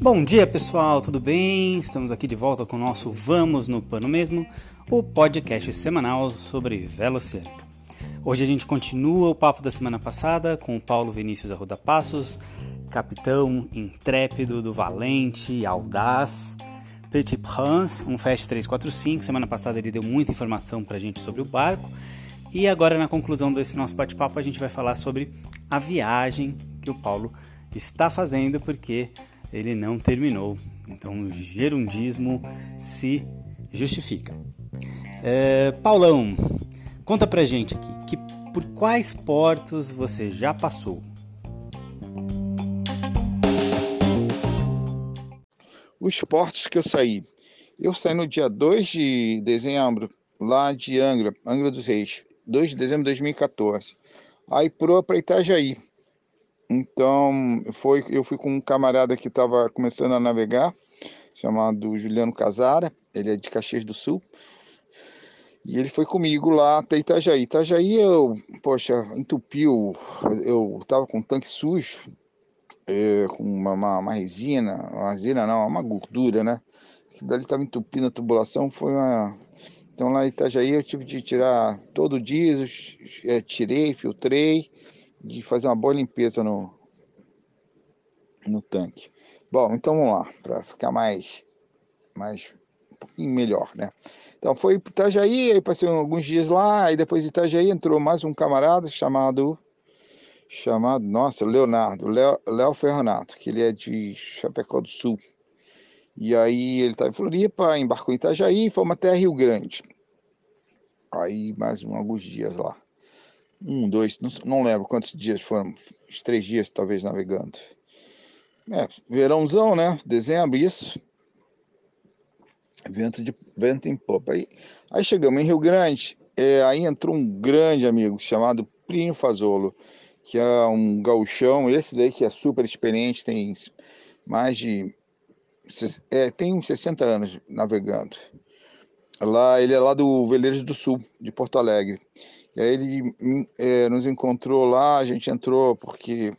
Bom dia pessoal, tudo bem? Estamos aqui de volta com o nosso Vamos no Pano Mesmo, o podcast semanal sobre Velociânica. Hoje a gente continua o papo da semana passada com o Paulo Vinícius Arruda Passos, capitão intrépido do Valente, audaz, Petit Prince, um Fast 345. Semana passada ele deu muita informação pra gente sobre o barco. E agora, na conclusão desse nosso bate-papo, a gente vai falar sobre a viagem que o Paulo está fazendo, porque ele não terminou. Então o gerundismo se justifica. É, Paulão, conta pra gente aqui, que, por quais portos você já passou? Os portos que eu saí. Eu saí no dia 2 de dezembro, lá de Angra, Angra dos Reis. 2 de dezembro de 2014. Aí proa para Itajaí. Então, foi, eu fui com um camarada que estava começando a navegar, chamado Juliano Casara, ele é de Caxias do Sul. E ele foi comigo lá até Itajaí. Itajaí, eu, poxa, entupiu, eu tava com um tanque sujo, é, com uma, uma, uma, resina, uma resina não, uma gordura, né? Que dali estava entupindo a tubulação, foi uma... Então lá em Itajaí eu tive de tirar todo o diesel, é, tirei, filtrei, de fazer uma boa limpeza no, no tanque. Bom, então vamos lá, para ficar mais, mais um pouquinho melhor, né? Então foi para Itajaí, aí passei alguns dias lá, aí depois de Itajaí entrou mais um camarada chamado, chamado, nossa, Leonardo, Léo Ferronato, que ele é de Chapecó do Sul. E aí ele estava em Floripa, embarcou em Itajaí e fomos até Rio Grande. Aí mais um, alguns dias lá um, dois, não, não lembro quantos dias foram, uns três dias talvez navegando. É, verãozão, né? Dezembro, isso. Vento, de, vento em popa. Aí, aí chegamos em Rio Grande, é, aí entrou um grande amigo chamado Plínio Fazolo, que é um gauchão, esse daí que é super experiente, tem mais de. É, tem uns 60 anos navegando. Lá, ele é lá do Veleiros do Sul, de Porto Alegre. E aí ele é, nos encontrou lá, a gente entrou porque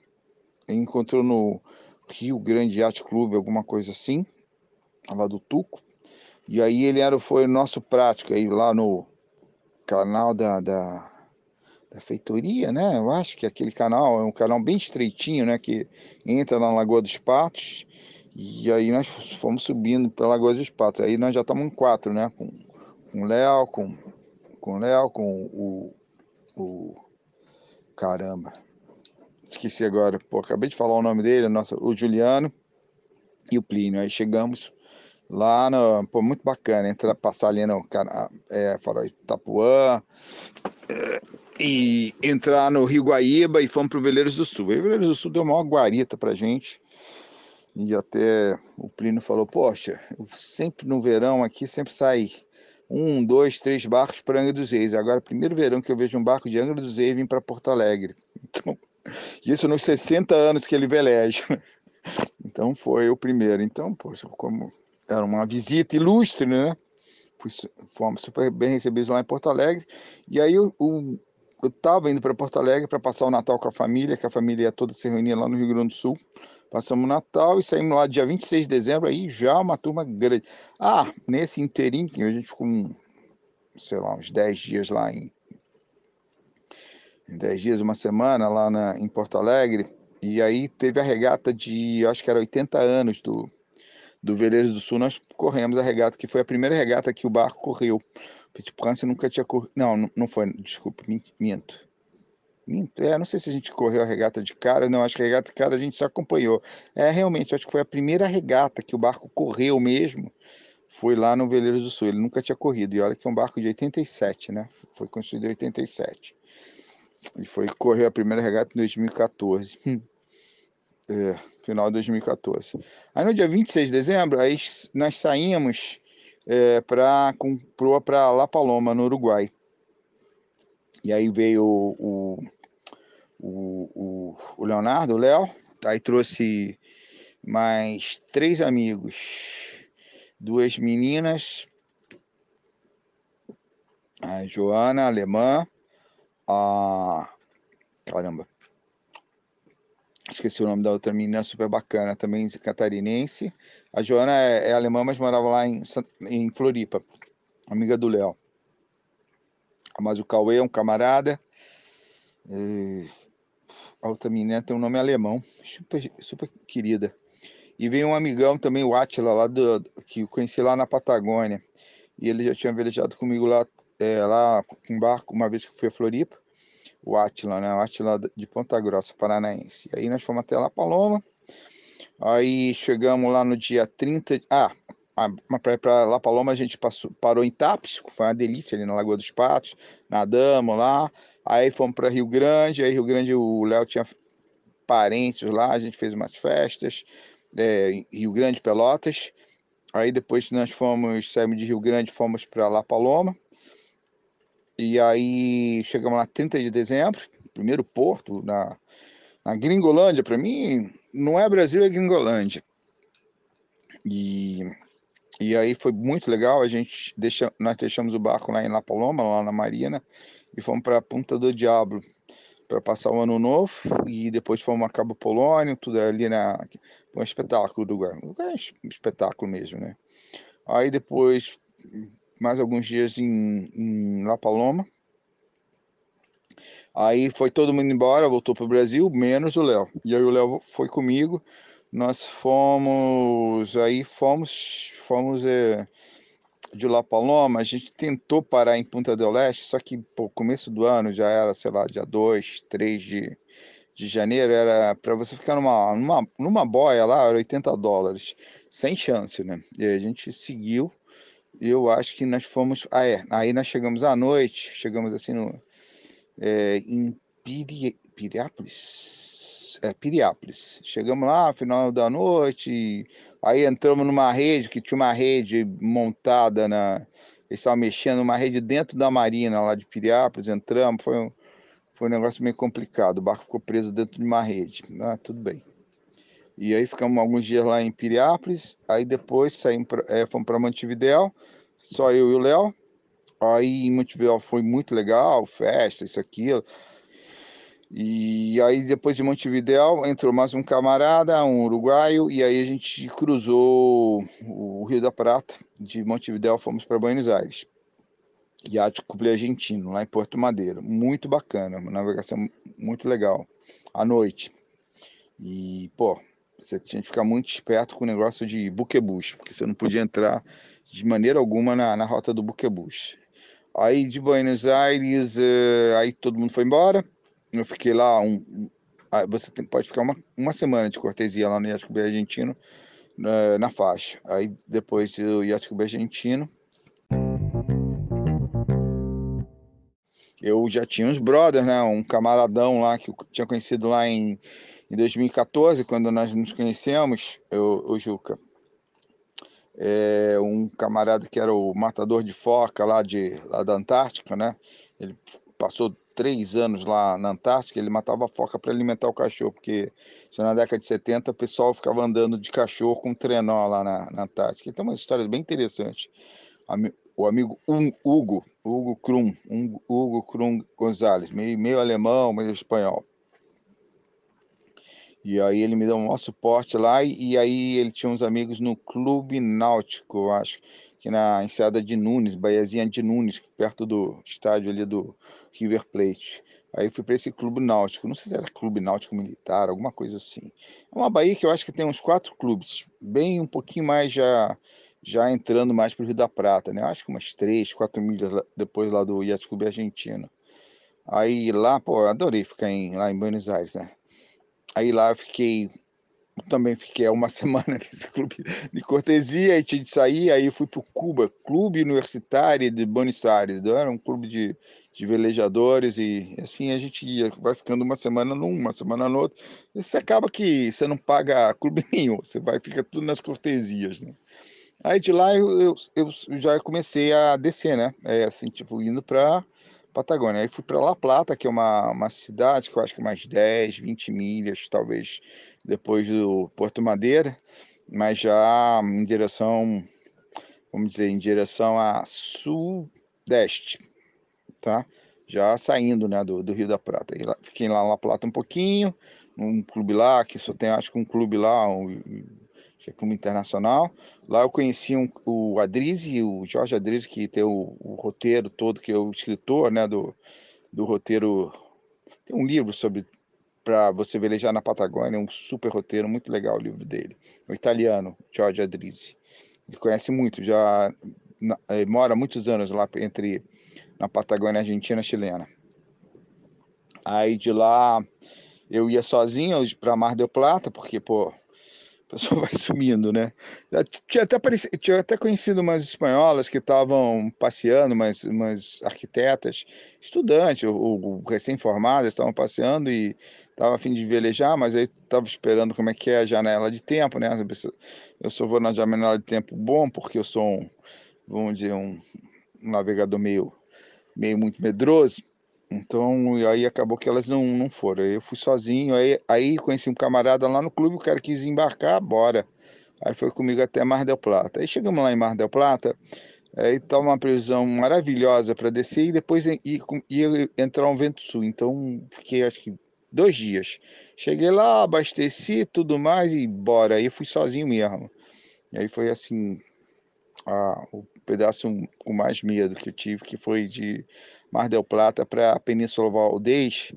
encontrou no Rio Grande Yacht Clube, alguma coisa assim, lá do Tuco. E aí ele era, foi nosso prático aí lá no canal da, da, da feitoria, né? Eu acho que aquele canal é um canal bem estreitinho, né? Que entra na Lagoa dos Patos. E aí nós fomos subindo pela Lagoa dos Patos. Aí nós já estamos em quatro, né? Com, com o Léo, com, com o Léo, com o o caramba, esqueci agora, pô, acabei de falar o nome dele, nosso, o Juliano e o Plínio. Aí chegamos lá no, pô, muito bacana, entrar, passar ali no é, Farol Itapuã e entrar no Rio Guaíba e fomos para o Veleiros do Sul. Aí o Veleiros do Sul deu uma guarita pra gente. E até o Plínio falou, poxa, sempre no verão aqui sempre sai um, dois, três barcos para Angra dos Reis. Agora, primeiro verão que eu vejo um barco de Angra dos Reis vir para Porto Alegre. Então, isso nos 60 anos que ele veleja. Então, foi o primeiro. Então, poxa, como era uma visita ilustre, né? Fomos super bem recebidos lá em Porto Alegre. E aí, eu estava indo para Porto Alegre para passar o Natal com a família, que a família ia toda se reunir lá no Rio Grande do Sul. Passamos Natal e saímos lá dia 26 de dezembro, aí já uma turma grande. Ah, nesse inteirinho, a gente ficou, um, sei lá, uns 10 dias lá em. 10 dias, uma semana lá na, em Porto Alegre. E aí teve a regata de, acho que era 80 anos do, do Veleiros do Sul. Nós corremos a regata, que foi a primeira regata que o barco correu. Petit Prince nunca tinha corrido. Não, não foi, desculpa, minto. É, não sei se a gente correu a regata de cara, não, acho que a regata de cara a gente só acompanhou. É, realmente, acho que foi a primeira regata que o barco correu mesmo, foi lá no Veleiros do Sul. Ele nunca tinha corrido, e olha que é um barco de 87, né? Foi construído em 87. E foi correr a primeira regata em 2014. é, final de 2014. Aí no dia 26 de dezembro, aí nós saímos é, para La Paloma, no Uruguai. E aí veio o, o, o Leonardo, o Léo, aí trouxe mais três amigos, duas meninas, a Joana, alemã, a. Caramba. esqueci o nome da outra menina, super bacana, também catarinense. A Joana é, é alemã, mas morava lá em, em Floripa, amiga do Léo. Mas o Cauê é um camarada. E a outra menina tem um nome alemão, super, super querida. E veio um amigão também, o Atila, lá do, que eu conheci lá na Patagônia. E ele já tinha velejado comigo lá, é, lá com barco, uma vez que fui a Floripa. O Atila, né? O Atila de Ponta Grossa, paranaense. E aí nós fomos até lá Paloma. Aí chegamos lá no dia 30. Ah, para La Paloma a gente passou, parou em Tapes, foi uma delícia ali na Lagoa dos Patos, nadamos lá. Aí fomos para Rio Grande, aí Rio Grande o Léo tinha parentes lá, a gente fez umas festas, é, Rio Grande, Pelotas. Aí depois nós fomos, saímos de Rio Grande, fomos para La Paloma. E aí chegamos lá 30 de dezembro, primeiro porto na, na Gringolândia. Para mim, não é Brasil, é Gringolândia. E e aí foi muito legal, a gente deixa, nós deixamos o barco lá em La Paloma, lá na Marina, e fomos para Punta do Diablo para passar o ano novo, e depois fomos a Cabo Polônio, tudo ali na um espetáculo do lugar, um espetáculo mesmo, né? Aí depois mais alguns dias em, em La Paloma. Aí foi todo mundo embora, voltou para o Brasil, menos o Léo. E aí o Léo foi comigo nós fomos, aí fomos, fomos é, de La Paloma, a gente tentou parar em Punta del Este, só que pô, começo do ano já era, sei lá, dia 2, 3 de, de janeiro, era para você ficar numa, numa, numa boia lá, era 80 dólares, sem chance, né? E a gente seguiu, eu acho que nós fomos, ah é, aí nós chegamos à noite, chegamos assim no, é, em Piri, Piriápolis, é, Piriápolis. Chegamos lá, final da noite, aí entramos numa rede, que tinha uma rede montada na. Eles estavam mexendo numa rede dentro da marina lá de Piriápolis, entramos, foi um, foi um negócio meio complicado. O barco ficou preso dentro de uma rede. Ah, tudo bem. E aí ficamos alguns dias lá em Piriápolis, aí depois saímos pra, é, fomos para Montevidéu, só eu e o Léo. Aí em Montevidéu foi muito legal, festa, isso, aquilo. E aí, depois de Montevidéu, entrou mais um camarada, um uruguaio, e aí a gente cruzou o Rio da Prata. De Montevidéu, fomos para Buenos Aires. Iate Cuple Argentino, lá em Porto Madeiro. Muito bacana, uma navegação muito legal. À noite. E, pô, você tinha que ficar muito esperto com o negócio de buquebus, porque você não podia entrar de maneira alguma na, na rota do buquebus. Aí de Buenos Aires, eh, aí todo mundo foi embora eu fiquei lá um, ah, você tem, pode ficar uma, uma semana de cortesia lá no Yacht Club Argentino na, na, faixa. Aí depois do Yacht Club Argentino eu já tinha uns brothers, né? Um camaradão lá que eu tinha conhecido lá em, em 2014, quando nós nos conhecemos, eu, o Juca. É, um camarada que era o matador de foca lá, de, lá da Antártica, né? Ele passou três anos lá na Antártica, ele matava foca para alimentar o cachorro, porque na década de 70 o pessoal ficava andando de cachorro com trenó lá na, na Antártica. Então, uma história bem interessante. O amigo Hugo, Hugo Krum, Hugo Krum Gonzalez, meio, meio alemão, meio espanhol. E aí ele me deu um maior suporte lá, e, e aí ele tinha uns amigos no Clube Náutico, eu acho, que na enseada de Nunes, Baiazinha de Nunes, perto do estádio ali do River Plate. Aí fui para esse clube náutico, não sei se era clube náutico militar, alguma coisa assim. É uma Bahia que eu acho que tem uns quatro clubes, bem um pouquinho mais já já entrando mais para o Rio da Prata, né? Acho que umas três, quatro milhas depois lá do Yacht Clube Argentino. Aí lá, pô, adorei ficar em, lá em Buenos Aires, né? Aí lá eu fiquei também fiquei uma semana nesse clube de cortesia e tinha de sair, aí fui para o Cuba, Clube Universitário de Buenos Aires, era um clube de, de velejadores e assim a gente ia, vai ficando uma semana num, uma semana no outro, e você acaba que você não paga clube nenhum, você vai, fica tudo nas cortesias, né? Aí de lá eu, eu, eu já comecei a descer, né? É assim, tipo, indo para Patagônia. Aí fui para La Plata, que é uma, uma cidade que eu acho que é mais 10, 20 milhas, talvez depois do Porto Madeira, mas já em direção, vamos dizer, em direção a sudeste, tá? Já saindo, né, do, do Rio da Prata. Lá, fiquei lá na La Plata um pouquinho, num clube lá, que só tem acho que um clube lá, um, que é clube internacional. Lá eu conheci um, o Adrizi, o Jorge Adrizi, que tem o, o, roteiro todo, que é o escritor né, do, do roteiro. Tem um livro sobre para você velejar na Patagônia, um super roteiro, muito legal o livro dele. O italiano, Jorge Adrizi. Ele conhece muito, já na, eh, mora muitos anos lá entre na Patagônia Argentina chilena. Aí de lá eu ia sozinho para Mar del Plata, porque, pô, a pessoa vai sumindo, né? tinha até, tinha até conhecido umas espanholas que estavam passeando, umas, umas arquitetas, estudantes, ou, recém-formadas, estavam passeando e estava a fim de velejar, mas aí estava esperando como é que é a janela de tempo, né? Eu só vou na janela de tempo bom, porque eu sou um, vamos dizer, um, um navegador meio, meio muito medroso. Então, aí acabou que elas não, não foram. Eu fui sozinho, aí, aí conheci um camarada lá no clube, o cara quis embarcar, bora. Aí foi comigo até Mar del Plata. Aí chegamos lá em Mar del Plata, aí tá uma previsão maravilhosa para descer e depois ia, ia entrar um vento sul. Então, fiquei acho que dois dias. Cheguei lá, abasteci tudo mais e bora. Aí fui sozinho mesmo. E aí foi assim, a, pedaço com mais medo que eu tive, que foi de Mar del Plata para a Península Valdez,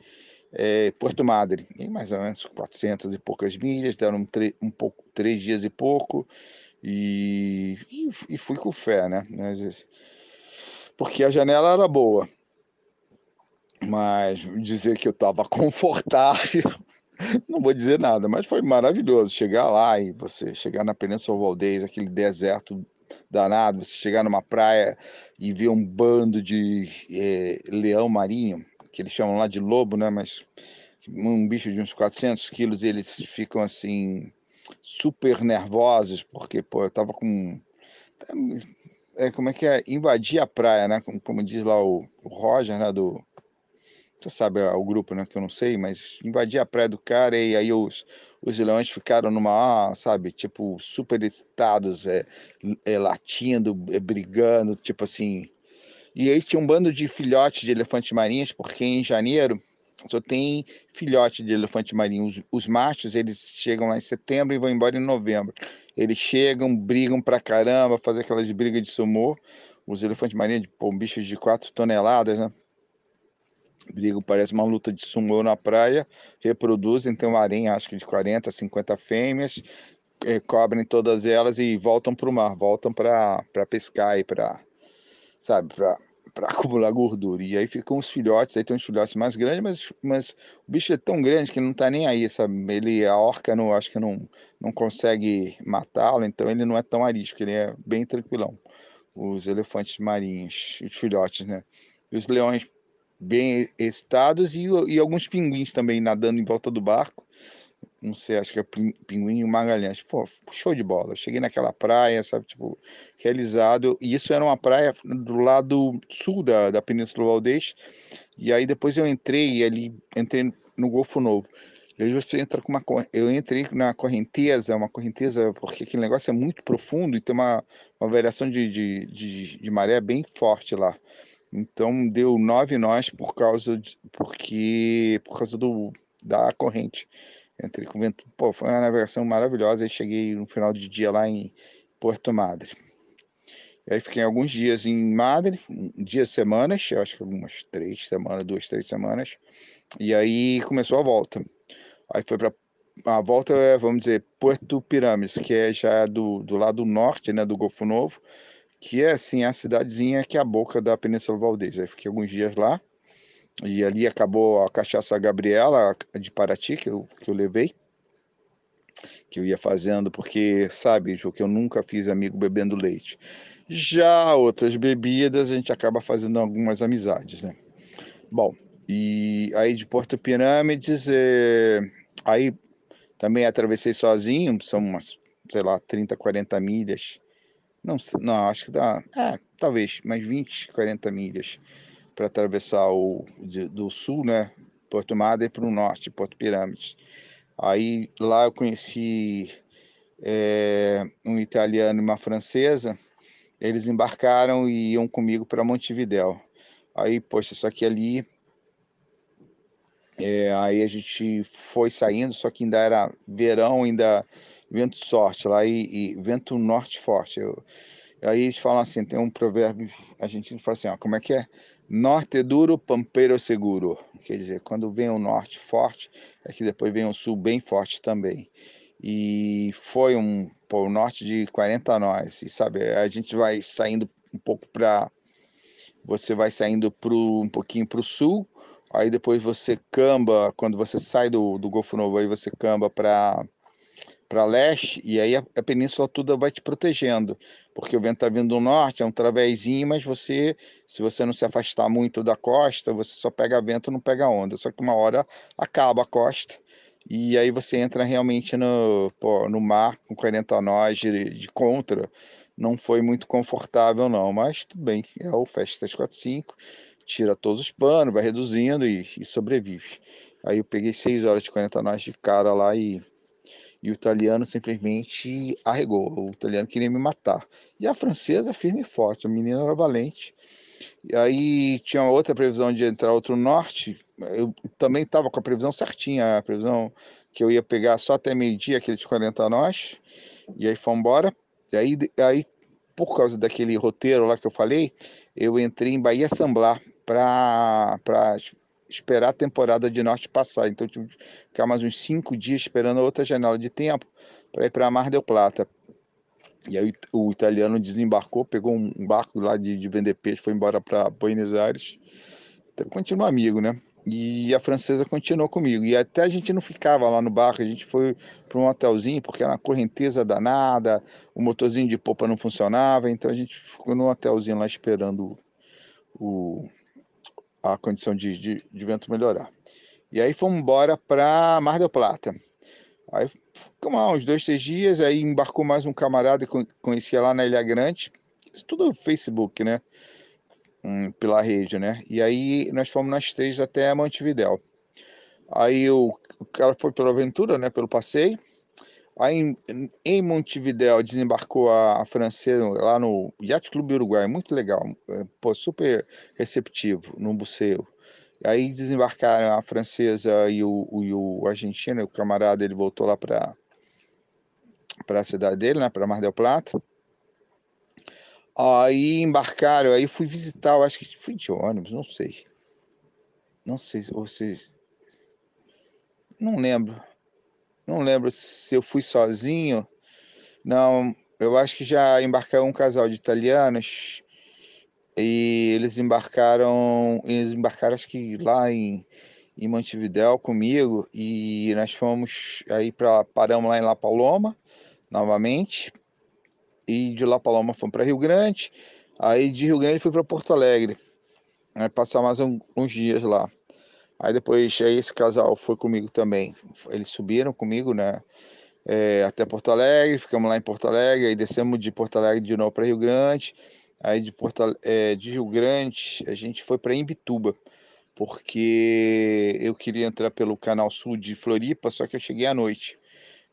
é, Porto Madre, em mais ou menos 400 e poucas milhas, deram um, pouco, três dias e pouco, e, e, e fui com fé, né? Porque a janela era boa, mas dizer que eu estava confortável, não vou dizer nada, mas foi maravilhoso chegar lá e você chegar na Península Valdez, aquele deserto danado, você chegar numa praia e ver um bando de é, leão marinho, que eles chamam lá de lobo, né? Mas um bicho de uns 400 quilos, eles ficam assim super nervosos, porque pô, eu tava com é, como é que é? Invadir a praia, né? Como, como diz lá o, o Roger, né? Do, você sabe o grupo, né? Que eu não sei, mas invadir a praia do cara e aí os, os leões ficaram numa, sabe, tipo, super excitados, é, é, latindo, é, brigando, tipo assim. E aí tinha um bando de filhotes de elefantes marinhos, porque em janeiro só tem filhote de elefante marinho. Os, os, machos, eles chegam lá em setembro e vão embora em novembro. Eles chegam, brigam pra caramba, fazem aquelas brigas de sumô. Os elefantes marinhos, pô, bichos de 4 toneladas, né? Brigam, parece uma luta de sumô na praia, reproduzem, tem uma aranha, acho que de 40, 50 fêmeas, eh, cobrem todas elas e voltam para o mar, voltam para pescar e para, sabe, para para acumular gordura. E aí ficam os filhotes, aí tem uns filhotes mais grandes, mas, mas o bicho é tão grande que não está nem aí, sabe? Ele, a orca, não, acho que não, não consegue matá-lo, então ele não é tão arisco, ele é bem tranquilão. Os elefantes marinhos, os filhotes, né? E os leões bem excitados e, e alguns pinguins também nadando em volta do barco. Não sei, acho que é pinguim e Magalhães. Pô, show de bola. Eu cheguei naquela praia, sabe, tipo, realizado. E isso era uma praia do lado sul da, da Península Valdez. E aí depois eu entrei ali, entrei no Golfo Novo. E aí você entra com uma. Eu entrei na correnteza, uma correnteza, porque aquele negócio é muito profundo e tem uma, uma variação de, de, de, de maré bem forte lá. Então deu nove nós por causa de, porque por causa do da corrente. Entrei com vento, pô, foi uma navegação maravilhosa. Aí cheguei no final de dia lá em Porto Madre. E aí fiquei alguns dias em Madre, dias, semanas, eu acho que algumas três semanas, duas, três semanas. E aí começou a volta. Aí foi para a volta, é, vamos dizer, Porto Pirâmides, que é já do, do lado norte, né, do Golfo Novo que é assim a cidadezinha que é a boca da Península Valdez. Aí fiquei alguns dias lá e ali acabou a cachaça Gabriela de Paraty que eu, que eu levei, que eu ia fazendo porque sabe, que eu nunca fiz amigo bebendo leite. Já outras bebidas a gente acaba fazendo algumas amizades, né? Bom, e aí de Porto Pirâmides, é... aí também atravessei sozinho, são umas, sei lá, 30, 40 milhas não, não, acho que dá. É, talvez, mais 20, 40 milhas para atravessar o de, do sul, né? Porto Madre para o norte, Porto Pirâmides. Aí lá eu conheci é, um italiano e uma francesa. Eles embarcaram e iam comigo para Montevidéu. Aí, poxa, só que ali É, aí a gente foi saindo, só que ainda era verão, ainda vento sorte lá e, e vento norte forte. Eu, aí eles falam assim, tem um provérbio argentino que fala assim, ó, como é que é? Norte duro, pampeiro seguro. Quer dizer, quando vem o norte forte, é que depois vem o sul bem forte também. E foi um pô, norte de 40 nós. E sabe, a gente vai saindo um pouco para você vai saindo pro, um pouquinho para o sul, aí depois você camba, quando você sai do, do Golfo Novo, aí você camba para para leste, e aí a, a, península toda vai te protegendo, porque o vento está vindo do norte, é um travezinho, mas você, se você não se afastar muito da costa, você só pega vento, não pega onda, só que uma hora acaba a costa, e aí você entra realmente no, pô, no mar com 40 nós de, de contra, não foi muito confortável não, mas tudo bem, é o Fast 345, tira todos os panos, vai reduzindo e, e sobrevive. Aí eu peguei 6 horas de 40 nós de cara lá e, e o italiano simplesmente arregou, o italiano queria me matar. E a francesa firme e forte, a menina era valente. E aí tinha outra previsão de entrar outro norte, eu também estava com a previsão certinha, a previsão que eu ia pegar só até meio-dia, aquele de 40 nós, e aí fomos embora. E aí, aí, por causa daquele roteiro lá que eu falei, eu entrei em Bahia Samblar para esperar a temporada de norte passar. Então, tive que ficar mais uns cinco dias esperando outra janela de tempo para ir para Mar del Plata. E aí o italiano desembarcou, pegou um barco lá de, de vender peixe, foi embora para Buenos Aires. Então, continua amigo, né? E a francesa continuou comigo. E até a gente não ficava lá no barco, a gente foi para um hotelzinho, porque era uma correnteza danada, o motorzinho de popa não funcionava, então a gente ficou num hotelzinho lá esperando o, a condição de, de, de vento melhorar. E aí fomos embora para Mar del Plata. Aí ficamos lá uns dois, três dias, aí embarcou mais um camarada que conhecia lá na Ilha Grande. Isso tudo no Facebook, né? Pela rede, né? E aí nós fomos nas três até Montevidéu. Aí o, o cara foi pela aventura, né? Pelo passeio. Aí em, em Montevidéu desembarcou a, a, francesa lá no Yacht Clube Uruguai, muito legal, é, pô, super receptivo no buceo. Aí desembarcaram a francesa e o, o, o argentino, o camarada, ele voltou lá para para a cidade dele, né, para Mar del Plata. Aí embarcaram, aí fui visitar, eu acho que fui de ônibus, não sei. Não sei, ou se não lembro. Não lembro se eu fui sozinho. Não, eu acho que já embarcou um casal de italianos e eles embarcaram, eles embarcaram acho que lá em, em Montevidéu comigo e nós fomos aí para paramos lá em La Paloma novamente e de La Paloma fomos para Rio Grande, aí de Rio Grande fui para Porto Alegre, aí passar mais um, uns dias lá. Aí depois aí esse casal foi comigo também, eles subiram comigo, né? É, até Porto Alegre, ficamos lá em Porto Alegre, aí descemos de Porto Alegre de novo para Rio Grande, Aí de, Porto, é, de Rio Grande, a gente foi para Imbituba, porque eu queria entrar pelo canal sul de Floripa, só que eu cheguei à noite.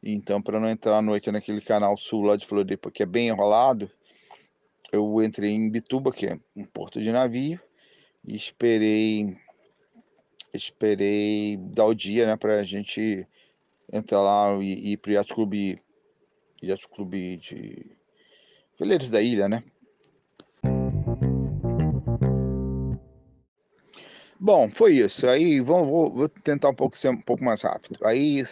Então, para não entrar à noite naquele canal sul lá de Floripa, que é bem enrolado, eu entrei em Imbituba, que é um porto de navio, e esperei esperei dar o dia, né, para a gente entrar lá e, ir para o Yacht Clube, Yacht Clube de Veleiros da Ilha, né? Bom, foi isso. Aí vamos, vou, vou, tentar um pouco ser um pouco mais rápido. Aí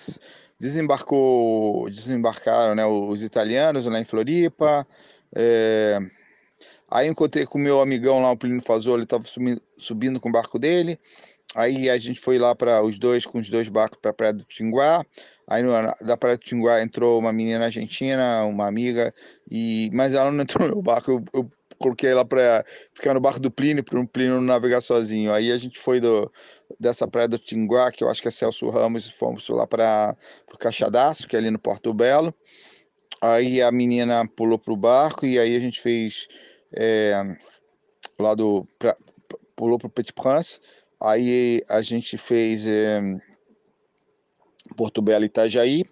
desembarcou, desembarcaram né, os italianos lá em Floripa. É, aí encontrei com o meu amigão lá, o Plínio Fazoli, estava subindo, subindo com o barco dele. Aí a gente foi lá para os dois, com os dois barcos para a Praia do Tinguá. Aí no, da Praia do Tinguá entrou uma menina argentina, uma amiga, e mas ela não entrou no barco. Eu, eu coloquei ela para ficar no barco do Plínio, para o Plínio não navegar sozinho. Aí a gente foi do, dessa praia do Tinguá, que eu acho que é Celso Ramos, fomos lá para o Caixadaço, que é ali no Porto Belo. Aí a menina pulou para o barco e aí a gente fez é, lá do. Pra, pulou para o Petit Prince. Aí a gente fez é, Porto Belo e Itajaí.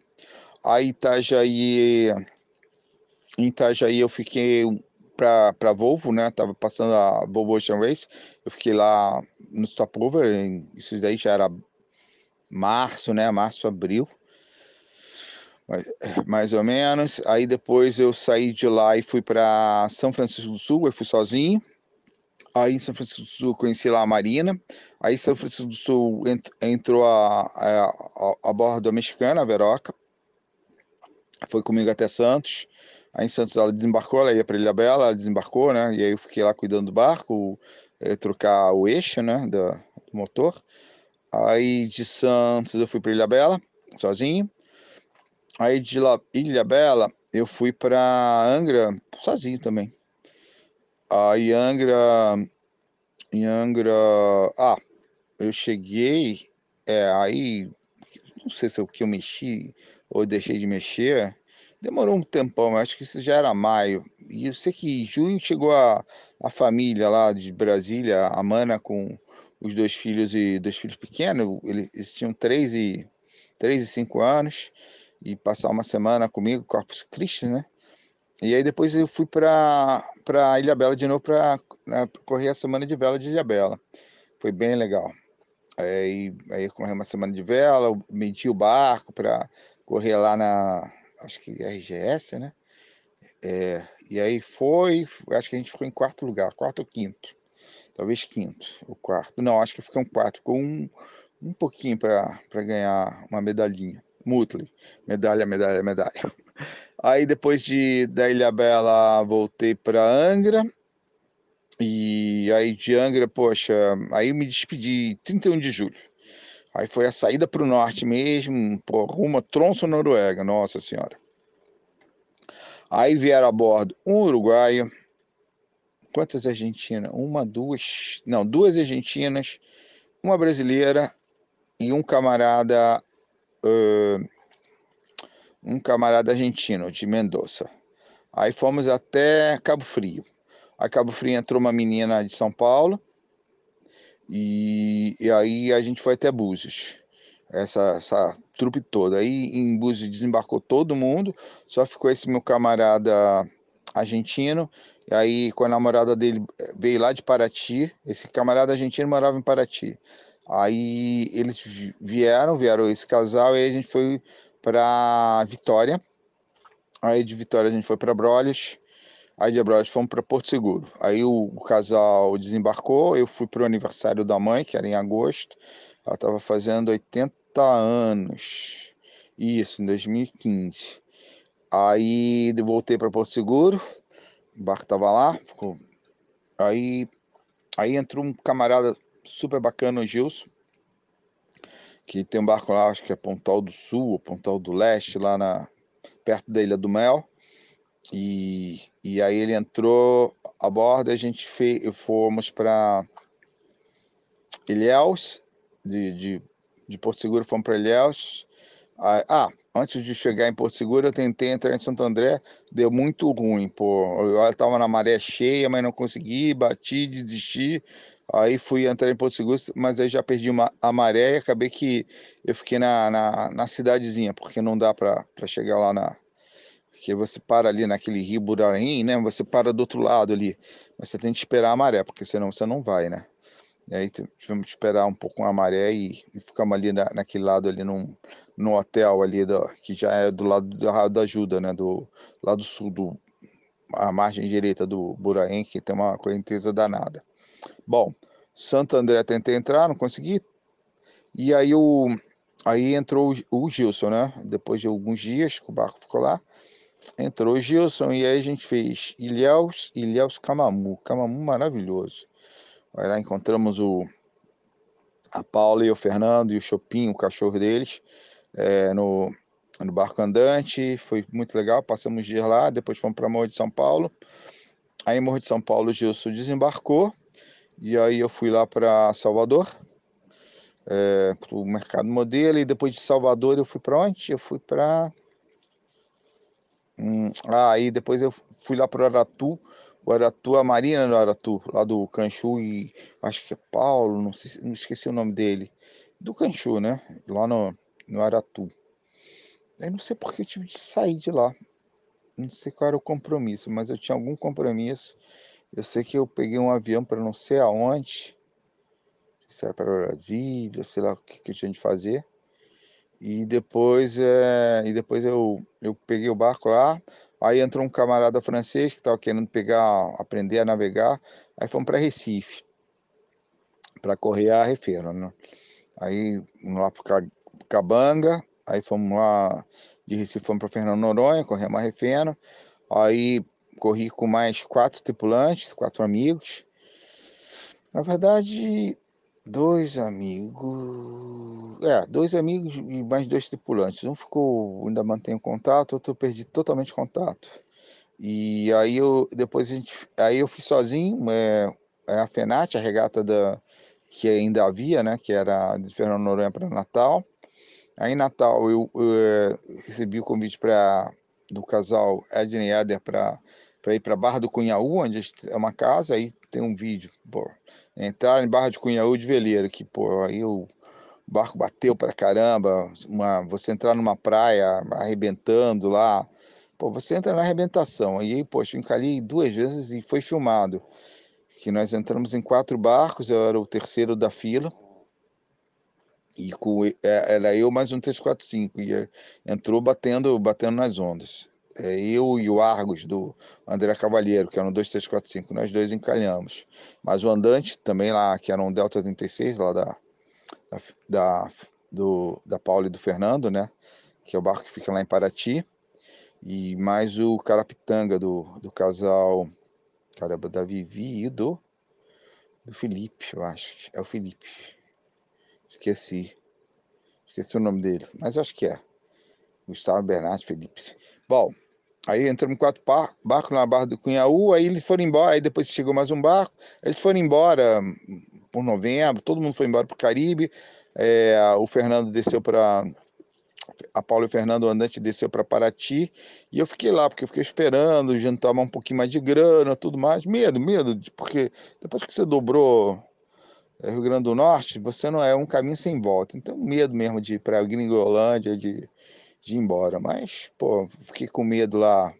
Aí Itajaí. Em Itajaí eu fiquei para Volvo, né? Tava passando a Volvo Ocean Race. Eu fiquei lá no stopover, isso daí já era março, né? Março, abril. Mais, mais ou menos. Aí depois eu saí de lá e fui para São Francisco do Sul, eu fui sozinho. Aí em São Francisco do Sul conheci lá a Marina. Aí São Francisco do Sul entrou a, a, a, a bordo mexicana, a Veroca. Foi comigo até Santos. Aí em Santos ela desembarcou, ela ia para Ilha Bela, ela desembarcou, né? E aí eu fiquei lá cuidando do barco, é, trocar o eixo, né? Do, do motor. Aí de Santos eu fui para Ilha Bela, sozinho. Aí de lá, Ilha Bela eu fui para Angra, sozinho também. Aí Angra, em Angra, ah, eu cheguei, é, aí, não sei se é o que eu mexi ou deixei de mexer, Demorou um tempão, acho que isso já era maio. E eu sei que em junho chegou a, a família lá de Brasília, a Mana com os dois filhos e dois filhos pequenos. Eles tinham três e, três e cinco anos. E passar uma semana comigo, Corpus Christi, né? E aí depois eu fui para para Ilha Bela de novo para né, correr a semana de vela de Ilha Bela. Foi bem legal. Aí, aí corri uma semana de vela, medi o barco para correr lá na acho que RGS, né? É, e aí foi, acho que a gente ficou em quarto lugar, quarto ou quinto, talvez quinto, o quarto. Não, acho que ficou um quarto, ficou um, um pouquinho para ganhar uma medalhinha. Mutley, medalha, medalha, medalha. Aí depois de da Ilha Bela voltei para Angra. E aí de Angra, poxa, aí me despedi 31 de julho. Aí foi a saída para o norte mesmo, por rumo a Noruega, nossa senhora. Aí vieram a bordo um uruguaio, quantas argentinas? Uma, duas, não, duas argentinas, uma brasileira e um camarada, uh, um camarada argentino de Mendoza. Aí fomos até Cabo Frio. A Cabo Frio entrou uma menina de São Paulo, e, e aí a gente foi até Búzios, essa, essa trupe toda. Aí em Búzios desembarcou todo mundo, só ficou esse meu camarada argentino. E aí, com a namorada dele, veio lá de Paraty. Esse camarada argentino morava em Paraty. Aí eles vieram, vieram esse casal, e aí a gente foi para Vitória. Aí de Vitória a gente foi para Brolhos. Aí de Abrolhos fomos para Porto Seguro. Aí o, o casal desembarcou, eu fui para o aniversário da mãe, que era em agosto. Ela estava fazendo 80 anos. Isso, em 2015. Aí voltei para Porto Seguro, o barco estava lá. Ficou... Aí, aí entrou um camarada super bacana, o Gilson, que tem um barco lá, acho que é Pontal do Sul, ou Pontal do Leste, lá na, perto da Ilha do Mel. E, e aí ele entrou a bordo, a gente fez, fomos para Ilhéus, de, de, de Porto Seguro fomos para Ilhéus. Ah, antes de chegar em Porto Seguro, eu tentei entrar em Santo André, deu muito ruim, pô. Eu estava na maré cheia, mas não consegui, bati, desisti. Aí fui entrar em Porto Seguro, mas aí já perdi uma, a maré e acabei que eu fiquei na, na, na cidadezinha, porque não dá para chegar lá na, que você para ali naquele rio Burarim, né? Você para do outro lado ali, mas você tem que esperar a maré, porque senão você não vai, né? E aí tivemos que esperar um pouco a maré e, e ficamos ali na, naquele lado ali num, no hotel ali do, que já é do lado da, da ajuda, né? Do lado sul do a margem direita do Buraim, que tem uma correnteza danada. Bom, Santo André tentei entrar, não consegui. E aí o aí entrou o Gilson, né? Depois de alguns dias que o barco ficou lá, entrou o Gilson e aí a gente fez Ilhéus, Ilhéus Camamu, Camamu maravilhoso. Aí lá encontramos o a Paula e o Fernando e o Chopin, o cachorro deles, é, no, no barco andante, foi muito legal, passamos dias lá, depois fomos para Morro de São Paulo. Aí em Morro de São Paulo o Gilson desembarcou e aí eu fui lá para Salvador, é, para o mercado modelo, e depois de Salvador eu fui para onde? Eu fui para Hum, ah, aí depois eu fui lá pro Aratu, o Aratu, a Marina do Aratu, lá do Canchu e acho que é Paulo, não sei, não esqueci o nome dele, do Canchu, né? Lá no, no Aratu. Eu não sei porque eu tive de sair de lá. Não sei qual era o compromisso, mas eu tinha algum compromisso. Eu sei que eu peguei um avião para não sei aonde. Se era para Brasília, sei lá o que, que eu tinha de fazer. E depois, é, e depois eu, eu peguei o barco lá, aí entrou um camarada francês que estava querendo pegar, aprender a navegar, aí fomos para Recife, para correr a Refeira, né? Aí lá para Cabanga, aí fomos lá de Recife, fomos para Fernando Noronha, corremos a Refena, aí corri com mais quatro tripulantes, quatro amigos, na verdade, dois amigos. É, dois amigos e mais dois tripulantes. Um ficou, ainda mantenho contato, outro eu perdi totalmente contato. E aí eu depois a gente, aí eu fui sozinho, é, é a FENAT, a regata da que ainda havia, né, que era de Fernando Noronha para Natal. Aí em Natal eu, eu, eu recebi o convite para do casal Edney Eder para para ir para Barra do Cunhaú, onde é uma casa, aí tem um vídeo, pô, entrar em Barra de Cunhaú de veleiro, que, pô, aí o barco bateu pra caramba, uma, você entrar numa praia arrebentando lá, pô, você entra na arrebentação, aí, poxa, eu encalhei duas vezes e foi filmado, que nós entramos em quatro barcos, eu era o terceiro da fila, e com, é, era eu mais um 345, e entrou batendo, batendo nas ondas é, eu e o Argos do André Cavalheiro, que eram 2345, nós dois encalhamos. Mas o andante também lá, que era um Delta 36, lá da, da, da, do, da Paula e do Fernando, né? Que é o barco que fica lá em Paraty. E mais o Carapitanga do, do casal, caramba, da Vivi e do, do Felipe, eu acho. É o Felipe. Esqueci. Esqueci o nome dele, mas acho que é. Gustavo Bernardo Felipe. Bom, Aí entramos quatro barcos na Barra do Cunhaú, aí eles foram embora, aí depois chegou mais um barco, eles foram embora por novembro, todo mundo foi embora para o Caribe, é, o Fernando desceu para. A Paula e o Fernando o Andante desceu para Paraty, e eu fiquei lá, porque eu fiquei esperando, juntar um pouquinho mais de grana, tudo mais. Medo, medo, porque depois que você dobrou é, Rio Grande do Norte, você não é um caminho sem volta. Então, medo mesmo de ir para Gringolândia, de de ir embora. Mas, pô, fiquei com medo lá.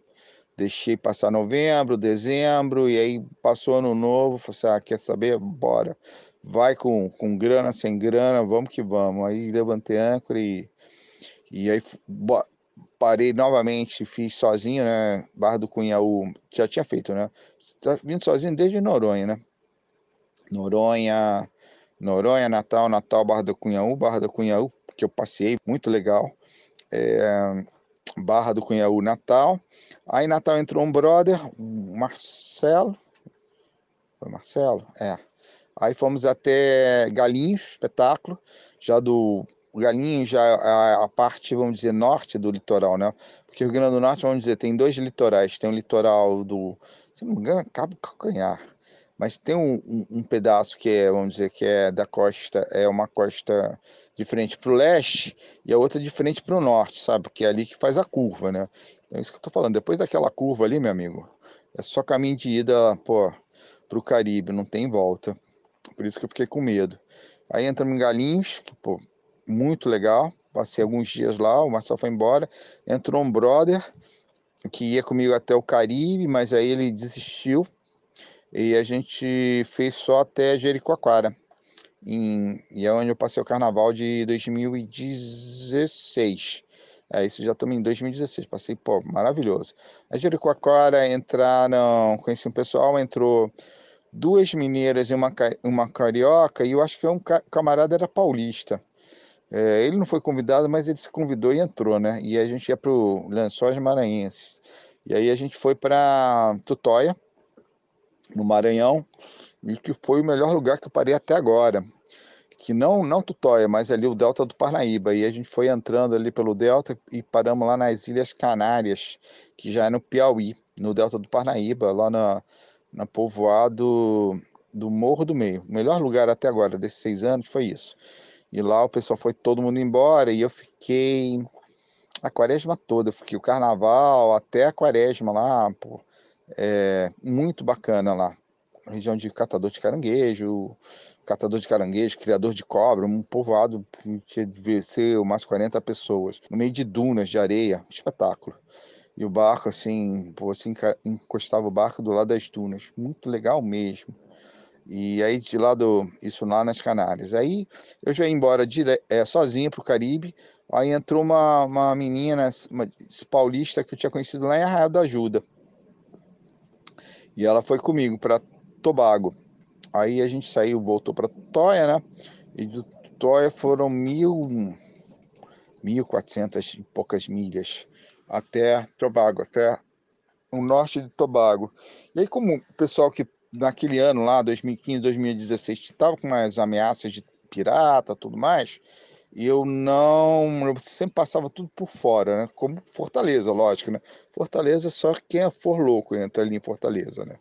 Deixei passar novembro, dezembro, e aí passou ano novo. Falei assim, ah, quer saber? Bora. Vai com, com grana, sem grana, vamos que vamos. Aí levantei âncora e, e aí parei novamente, fiz sozinho, né? Barra do Cunhaú, já tinha feito, né? Tá vindo sozinho desde Noronha, né? Noronha, Noronha, Natal, Natal, Barra do Cunhaú, Barra do Cunhaú, que eu passei, muito legal é, Barra do Cunhaú, Natal. Aí Natal entrou um brother, Marcelo. Foi Marcelo? É. Aí fomos até Galinhos, espetáculo, já do Galinhos, já a, a, parte, vamos dizer, norte do litoral, né? Porque o Rio Grande do Norte, vamos dizer, tem dois litorais. Tem o litoral do, se não me engano, Cabo Calcanhar mas tem um, um, um, pedaço que é, vamos dizer, que é da costa, é uma costa de frente para o leste e a outra de frente para o norte, sabe? Que é ali que faz a curva, né? Então é isso que eu tô falando. Depois daquela curva ali, meu amigo, é só caminho de ida, pô, o Caribe, não tem volta. Por isso que eu fiquei com medo. Aí entramos em Galinhos, que, pô, muito legal. Passei alguns dias lá, o Marcelo foi embora. Entrou um brother que ia comigo até o Caribe, mas aí ele desistiu e a gente fez só até Jericoacoara. Em, e é onde eu passei o carnaval de 2016. É, isso já estamos em 2016, passei, pô, maravilhoso. A Jericoacoara entraram, conheci um pessoal, entrou duas mineiras e uma, uma carioca, e eu acho que um camarada era paulista. É, ele não foi convidado, mas ele se convidou e entrou, né? E a gente ia para o Lençóis Maranhenses. E aí a gente foi para Tutóia, no Maranhão, e que foi o melhor lugar que eu parei até agora. Que não, não Tutóia, mas ali o Delta do Parnaíba. E a gente foi entrando ali pelo Delta e paramos lá nas Ilhas Canárias, que já é no Piauí, no Delta do Parnaíba, lá na, na povoado do Morro do Meio. O melhor lugar até agora, desses seis anos, foi isso. E lá o pessoal foi todo mundo embora e eu fiquei a quaresma toda, fiquei o carnaval até a quaresma lá, pô, é muito bacana lá. Região de catador de caranguejo, catador de caranguejo, criador de cobra, um povoado que devia ser umas 40 pessoas, no meio de dunas de areia, espetáculo. E o barco, assim, você encostava o barco do lado das dunas, muito legal mesmo. E aí de lado, isso lá nas Canárias. Aí eu já ia embora dire... é, o Caribe, Aí entrou uma, uma menina, uma paulista que eu tinha conhecido lá em Arraial da Ajuda. E ela foi comigo para Tobago. Aí a gente saiu, voltou para Toia, né? E do Toia foram mil, mil quatrocentas e poucas milhas até Tobago, até o norte de Tobago. E aí, como o pessoal que naquele ano lá, 2015, 2016, estava com umas ameaças de pirata, tudo mais, e eu não, eu sempre passava tudo por fora, né? Como Fortaleza, lógico, né? Fortaleza só quem for louco entra ali em Fortaleza, né?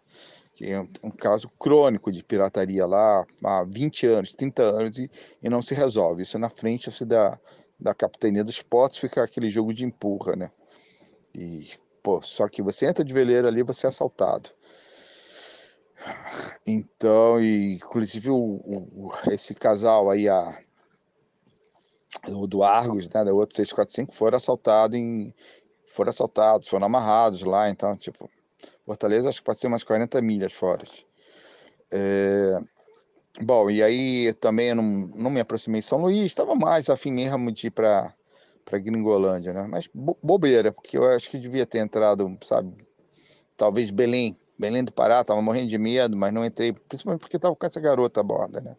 Que é um, caso crônico de pirataria lá há 20 anos, 30 anos e, e não se resolve. Isso na frente assim, da, da capitania dos potes fica aquele jogo de empurra, né? E, pô, só que você entra de veleiro ali, você é assaltado. Então, e, inclusive o, o, esse casal aí, a, o do Argos, né, da outro 645, foram assaltados em foram assaltados, foram amarrados lá, então, tipo, Fortaleza acho que passei umas 40 milhas fora. É, bom, e aí também não, não me aproximei de São Luís, estava mais afim mesmo de ir para Gringolândia, né? Mas bo bobeira, porque eu acho que devia ter entrado, sabe, talvez Belém, Belém do Pará, tava morrendo de medo, mas não entrei, principalmente porque tava com essa garota a borda, né?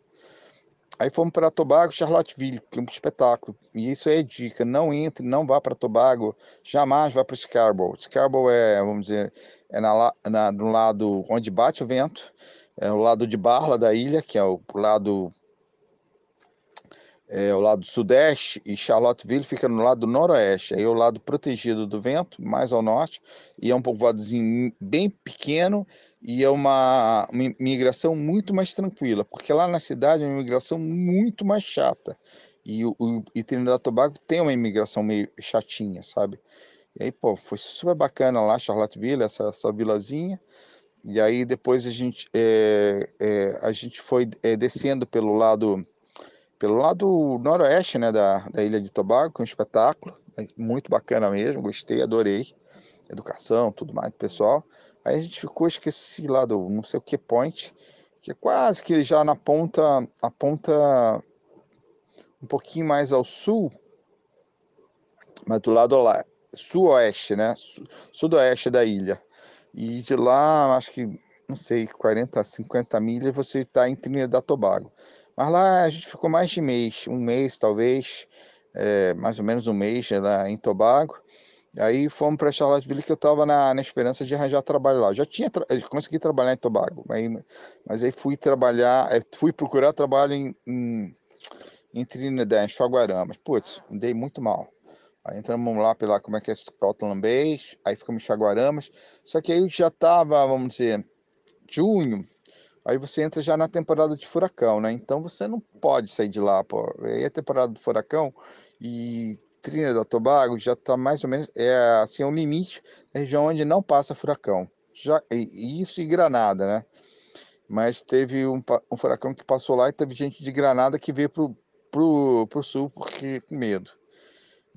Aí fomos para Tobago, Charlottesville, que é um espetáculo. E isso é dica, não entre, não vá para Tobago, jamais vá para Scarborough. Scarborough é, vamos dizer, é na, na, no lado onde bate o vento, é o lado de Barla da ilha, que é o lado é o lado sudeste e Charlottesville fica no lado noroeste, aí é o lado protegido do vento, mais ao norte, e é um povoadozinho bem pequeno e é uma, uma muito mais tranquila, porque lá na cidade é uma migração muito mais chata. E o, o e Trinidad Tobago tem uma imigração meio chatinha, sabe? E aí, pô, foi super bacana lá, Charlottesville, essa, essa vilazinha. E aí depois a gente, é, é, a gente foi é, descendo pelo lado pelo lado noroeste né, da, da ilha de Tobago, é um espetáculo, muito bacana mesmo, gostei, adorei. Educação, tudo mais, pessoal. Aí a gente ficou, esqueci lá do não sei o que point, que é quase que já na ponta, a ponta um pouquinho mais ao sul, mas do lado lá, sul-oeste, né? Sudoeste da ilha. E de lá, acho que, não sei, 40, 50 milhas, você está em Trinidad Tobago. Mas lá a gente ficou mais de mês, um mês talvez, é, mais ou menos um mês lá em Tobago. Aí fomos para Charlottesville que eu estava na, na, esperança de arranjar trabalho lá. Já tinha tra consegui trabalhar em Tobago, mas, mas aí fui trabalhar, é, fui procurar trabalho em, em, em Trinidad, em Chaguaramas. Putz, dei muito mal. Aí entramos lá pela, como é que é, Scotland Bay, aí ficamos em Chaguaramas. Só que aí já estava, vamos dizer, junho, Aí você entra já na temporada de furacão, né? Então você não pode sair de lá, pô. Aí é a temporada do furacão e Trinidad Tobago já está mais ou menos é assim é um limite da região onde não passa furacão. Já e isso em Granada, né? Mas teve um, um furacão que passou lá e teve gente de Granada que veio pro pro, pro sul porque com medo.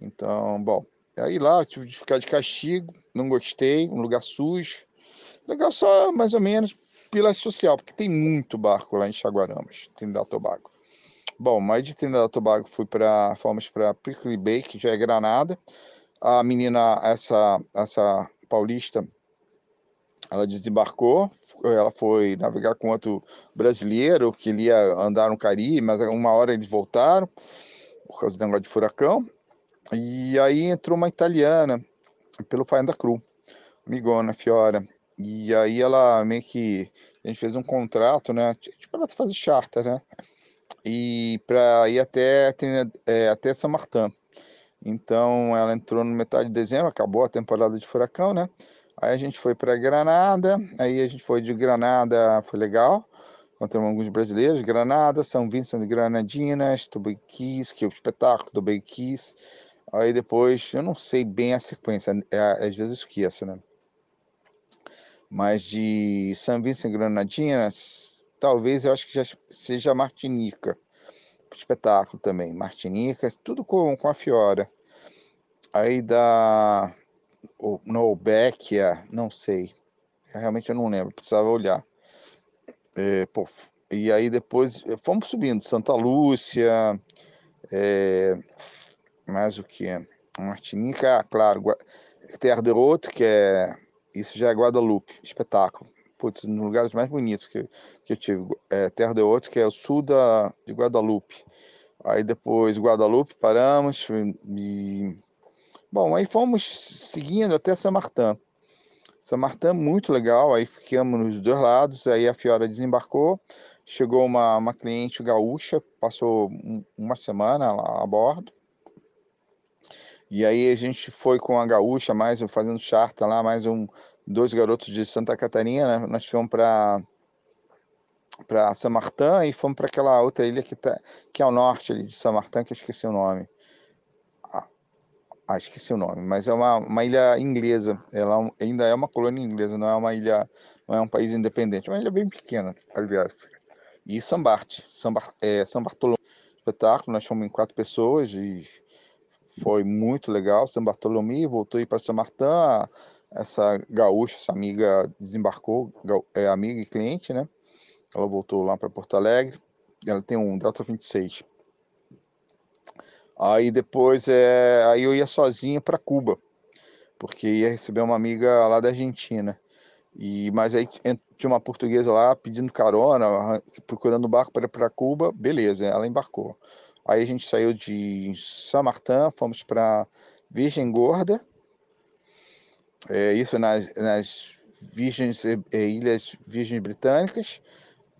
Então, bom, aí lá eu tive de ficar de castigo, não gostei, um lugar sujo. Legal só mais ou menos pela social, porque tem muito barco lá em Chaguaramas, Trinidad Tobago. Bom, mais de Trinidad Tobago fui para fomos para Prickly Bay, que já é Granada. A menina essa essa paulista ela desembarcou, ela foi navegar com outro brasileiro que ele ia andar no Caribe, mas uma hora eles voltaram por causa do negócio de furacão. E aí entrou uma italiana pelo Faenda Cru, amigona, Fiora. E aí ela meio que a gente fez um contrato, né? Tipo, ela fazer charter, né? E para ir até, é, até São Martin. Então ela entrou no metade de dezembro, acabou a temporada de furacão, né? Aí a gente foi para Granada, aí a gente foi de Granada, foi legal. Encontramos alguns brasileiros, Granada, São Vicente de Granadinas, Tobaquis, que é o espetáculo do Bequis. Aí depois, eu não sei bem a sequência, é, às vezes esqueço, né? mas de São Vicente Granadinas, talvez eu acho que já seja Martinica. Espetáculo também, Martinica, tudo com, com a Fiora. Aí da Nobecchia, não sei. Realmente eu não lembro, precisava olhar. É, pô, e aí depois fomos subindo, Santa Lúcia, é, mais o que? Martinica, claro, Terre de Haute, que é. Isso já é Guadalupe, espetáculo. Putz, nos lugares mais bonitos que, que eu tive. É, Terre de Haute, que é o sul da, de Guadalupe. Aí depois Guadalupe, paramos e. Bom, aí fomos seguindo até São Martin. São Martin, muito legal, aí ficamos nos dois lados, aí a Fiora desembarcou, chegou uma, uma cliente gaúcha, passou uma semana lá a bordo, e aí a gente foi com a gaúcha, mais fazendo charta lá, mais um, dois garotos de Santa Catarina, né? nós fomos para para São Martin e fomos para aquela outra ilha que, tá, que é ao norte ali de São Martin, que eu esqueci o nome. Ah, ah, esqueci o nome, mas é uma, uma ilha inglesa. Ela é ainda é uma colônia inglesa, não é uma ilha, não é um país independente. É uma ilha bem pequena, aliás. E São Bart, São, Bar, é, São Bartolomeu, espetáculo. Nós fomos em quatro pessoas e foi muito legal. São Bartolomeu voltou aí para São Martin. Essa gaúcha, essa amiga desembarcou, é amiga e cliente, né? Ela voltou lá para Porto Alegre. Ela tem um Delta 26. Aí depois é, aí eu ia sozinho para Cuba, porque ia receber uma amiga lá da Argentina. E mas aí tinha uma portuguesa lá pedindo carona, procurando um barco para ir para Cuba, beleza, ela embarcou. Aí a gente saiu de São Martin, fomos para Virgem Gorda, é, isso nas, nas Virgens, Ilhas Virgens Britânicas.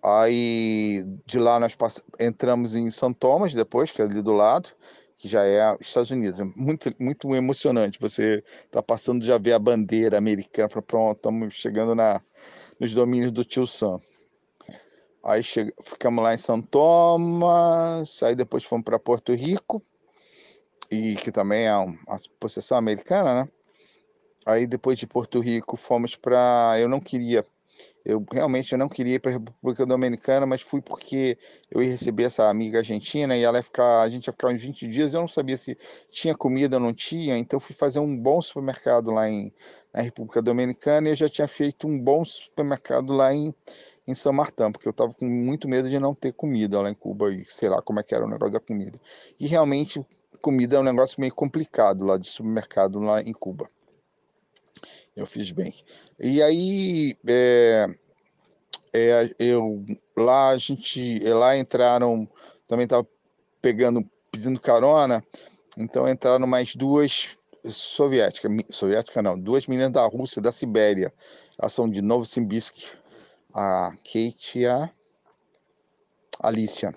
Aí de lá nós entramos em São Thomas depois, que é ali do lado, que já é Estados Unidos. É muito, muito emocionante. Você tá passando já ver a bandeira americana, pronto, estamos chegando na, nos domínios do tio Sam. Aí ficamos lá em São Thomas, aí depois fomos para Porto Rico, e que também é uma possessão americana, né? Aí depois de Porto Rico fomos para. Eu não queria eu realmente eu não queria ir para a República Dominicana, mas fui porque eu ia receber essa amiga argentina e ela ficar, a gente ia ficar uns 20 dias. Eu não sabia se tinha comida ou não tinha, então fui fazer um bom supermercado lá em, na República Dominicana e eu já tinha feito um bom supermercado lá em, em São Martin, porque eu estava com muito medo de não ter comida lá em Cuba e sei lá como é que era o negócio da comida. E realmente comida é um negócio meio complicado lá de supermercado lá em Cuba. Eu fiz bem. E aí, é, é, eu lá a gente lá entraram, também estava pegando, pedindo carona, então entraram mais duas soviéticas, soviética não, duas meninas da Rússia, da Sibéria. Elas são de Novosibirsk, a Kate e a Alicia.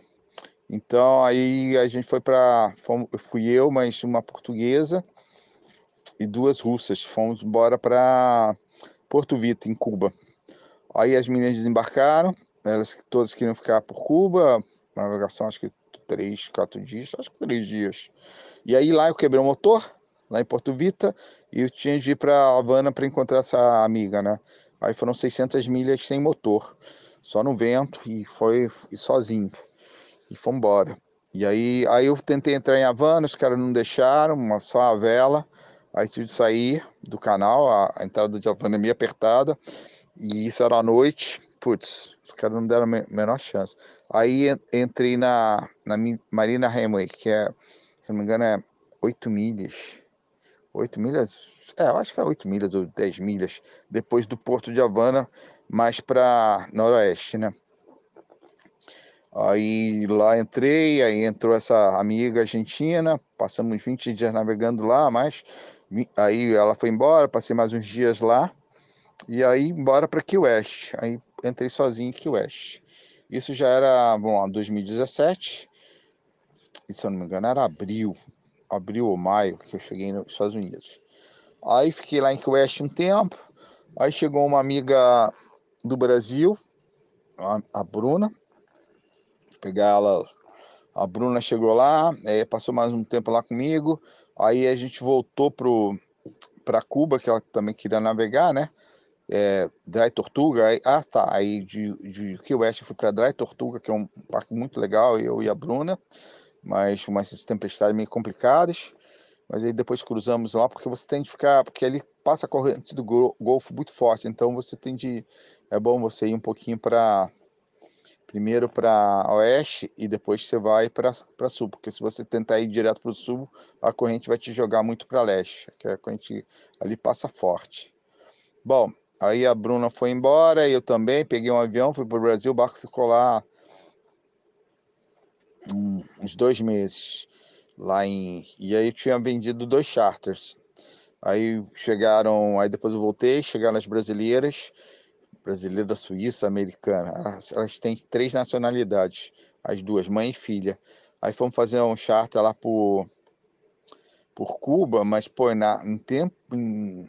Então aí a gente foi para, fui eu, mas uma portuguesa e duas russas. Fomos embora para Porto Vita, em Cuba. Aí as meninas desembarcaram, elas todas queriam ficar por Cuba, navegação acho que três, quatro dias, acho que três dias. E aí lá eu quebrei o motor, lá em Porto Vita, e eu tinha de ir para Havana para encontrar essa amiga, né? Aí foram 600 milhas sem motor, só no vento e foi e sozinho. E fomos embora. E aí, aí eu tentei entrar em Havana, os caras não deixaram, só a vela. Aí tive de sair do canal, a, a entrada de pandemia apertada, e isso era à noite. Putz, os caras não deram a menor chance. Aí entrei na, na Marina Hemway, que é, se não me engano, é 8 milhas. 8 milhas? É, eu acho que é 8 milhas ou 10 milhas depois do Porto de Havana, mais para noroeste, né? Aí lá entrei, aí entrou essa amiga argentina, passamos 20 dias navegando lá, mas Aí ela foi embora, passei mais uns dias lá. E aí embora para Key West. Aí entrei sozinho em Key West. Isso já era, bom, 2017. E se eu não me engano era abril. Abril ou maio que eu cheguei nos Estados Unidos. Aí fiquei lá em Key West um tempo. Aí chegou uma amiga do Brasil, a, a Bruna. Pegar ela. A Bruna chegou lá, é, passou mais um tempo lá comigo. Aí a gente voltou para Cuba, que ela também queria navegar, né? É, Dry Tortuga, aí, ah tá, aí de, de Key West eu fui para Dry Tortuga, que é um parque muito legal, eu e a Bruna, mas umas tempestades meio complicadas, mas aí depois cruzamos lá, porque você tem de ficar, porque ali passa a corrente do Golfo muito forte, então você tem de, é bom você ir um pouquinho para primeiro para oeste e depois você vai para sul, porque se você tentar ir direto para o sul, a corrente vai te jogar muito para leste, que a corrente ali passa forte. Bom, aí a Bruna foi embora, eu também peguei um avião, fui para o Brasil, o barco ficou lá uns dois meses lá em e aí eu tinha vendido dois charters aí chegaram aí depois eu voltei chegaram as brasileiras brasileira, suíça, americana. Elas, elas, têm três nacionalidades, as duas, mãe e filha. Aí fomos fazer um charter lá por, por Cuba, mas pô, na, em tempo. Em,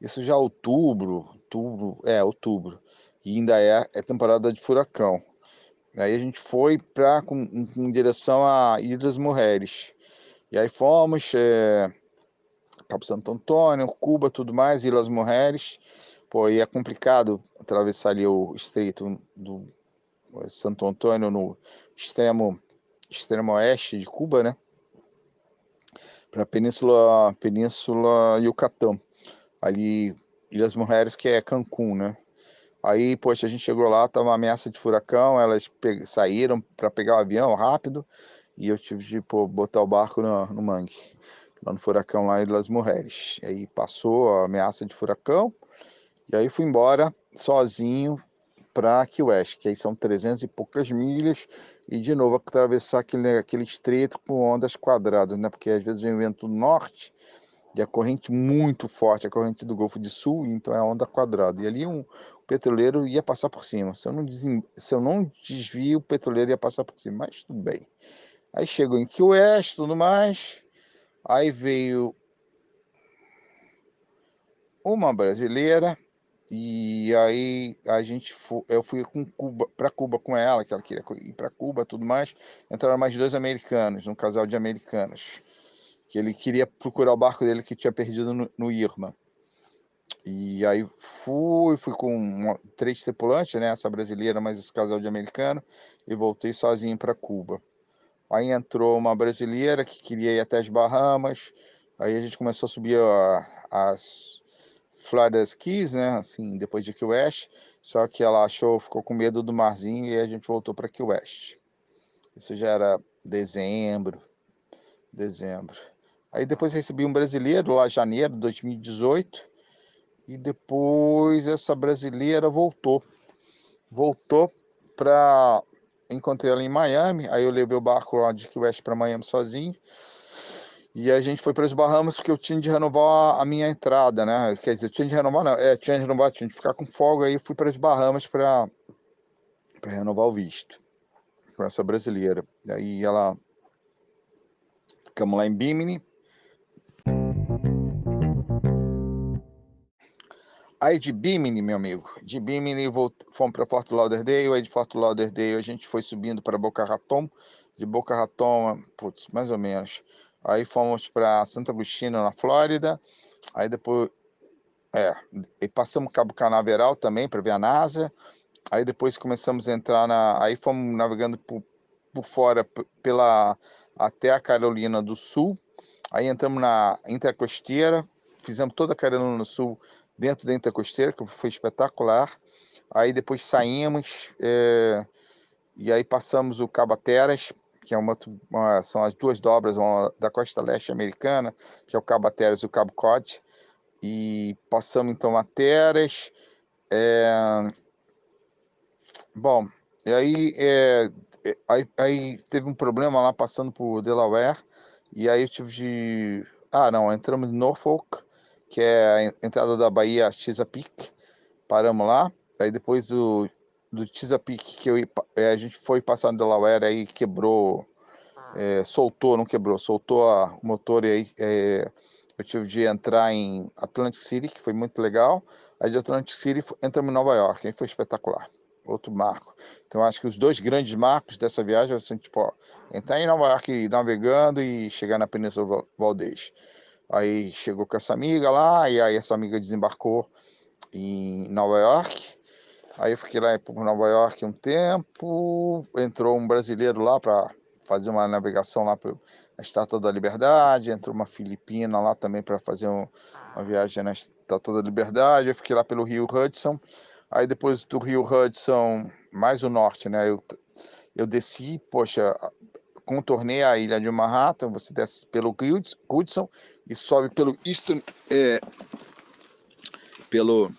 isso já é outubro, outubro, é, outubro. E ainda é, é temporada de furacão. Aí a gente foi para com, com direção a Ilhas Mujeres. E aí fomos, é, Cabo Santo Antônio, Cuba, tudo mais, Ilhas Mujeres. Pô, e é complicado atravessar ali o estreito do Santo Antônio no extremo, extremo oeste de Cuba, né? Para a Península, Península Yucatán. Ali, Ilhas Mujeres, que é Cancún, né? Aí, poxa, a gente chegou lá, tava uma ameaça de furacão, elas saíram para pegar o avião rápido e eu tive de pô, botar o barco no, no mangue, lá no furacão lá em Las Mujeres. Aí passou a ameaça de furacão, e aí fui embora sozinho para Key West, que aí são 300 e poucas milhas, e de novo atravessar aquele, aquele estreito com ondas quadradas, né? Porque às vezes vem vento norte e a corrente muito forte, a corrente do Golfo de Sul, então é onda quadrada. E ali um petroleiro ia passar por cima. Se eu não, desem, se eu não desvio, o petroleiro ia passar por cima, mas tudo bem. Aí chegou em Key West, tudo mais. Aí veio uma brasileira e aí a gente foi, eu fui com Cuba para Cuba com ela, que ela queria ir para Cuba, tudo mais. Entraram mais dois americanos, um casal de americanos, que ele queria procurar o barco dele que tinha perdido no, no Irma. E aí fui, fui com uma, três tripulantes, né, essa brasileira mais esse casal de americano, e voltei sozinho para Cuba. Aí entrou uma brasileira que queria ir até as Bahamas. Aí a gente começou a subir a, as Florida Keys, né? Assim, depois de Key West. Só que ela achou, ficou com medo do marzinho e a gente voltou para Key West. Isso já era dezembro, dezembro. Aí depois recebi um brasileiro lá em janeiro de 2018 e depois essa brasileira voltou. Voltou para encontrei ela em Miami, aí eu levei o barco lá de Key West para Miami sozinho. E a gente foi para as Bahamas porque eu tinha de renovar a minha entrada, né? Quer dizer, eu tinha de renovar, não, é, tinha de renovar, tinha de ficar com folga, aí fui para as Bahamas para renovar o visto com essa brasileira. E aí ela. Ficamos lá em Bimini. Aí de Bimini, meu amigo, de Bimini fomos para Fort Lauderdale, aí de Fort Lauderdale a gente foi subindo para Boca Raton, de Boca Raton, putz, mais ou menos, Aí fomos para Santo Agostinho, na Flórida. Aí depois, é, e passamos Cabo Canaveral também para ver a NASA. Aí depois começamos a entrar na, aí fomos navegando por, por fora pela até a Carolina do Sul. Aí entramos na Intercosteira, fizemos toda a Carolina do Sul dentro da Intercosteira, que foi espetacular. Aí depois saímos é, e aí passamos o Cabo Teras, que é uma, uma, são as duas dobras da costa leste americana, que é o Cabo Ateras e o Cabo Cod, e passamos então a Teras. É... Bom, e aí, é... aí, aí teve um problema lá passando por Delaware, e aí eu tive de. Ah, não, entramos em Norfolk, que é a entrada da Bahia Chesapeake, paramos lá. Aí depois do, do Chesapeake que eu, é, a gente foi passando Delaware aí quebrou, é, soltou, não quebrou, soltou a, o motor e aí é, eu tive de entrar em Atlantic City, que foi muito legal. Aí de Atlantic City entramos em Nova York, aí foi espetacular. Outro marco. Então acho que os dois grandes marcos dessa viagem são tipo, ó, entrar em Nova York navegando e chegar na Península Valdez. Aí chegou com essa amiga lá, e aí essa amiga desembarcou em Nova York. Aí eu fiquei lá em Nova York um tempo, entrou um brasileiro lá para fazer uma navegação lá para a Estátua da Liberdade, entrou uma filipina lá também para fazer um, uma viagem na Estátua da Liberdade, eu fiquei lá pelo Rio Hudson, Aí depois do Rio Hudson, mais o norte, né? Eu, eu desci, poxa, contornei a ilha de Manhattan, você desce pelo Hudson e sobe pelo Eastern, é, pelo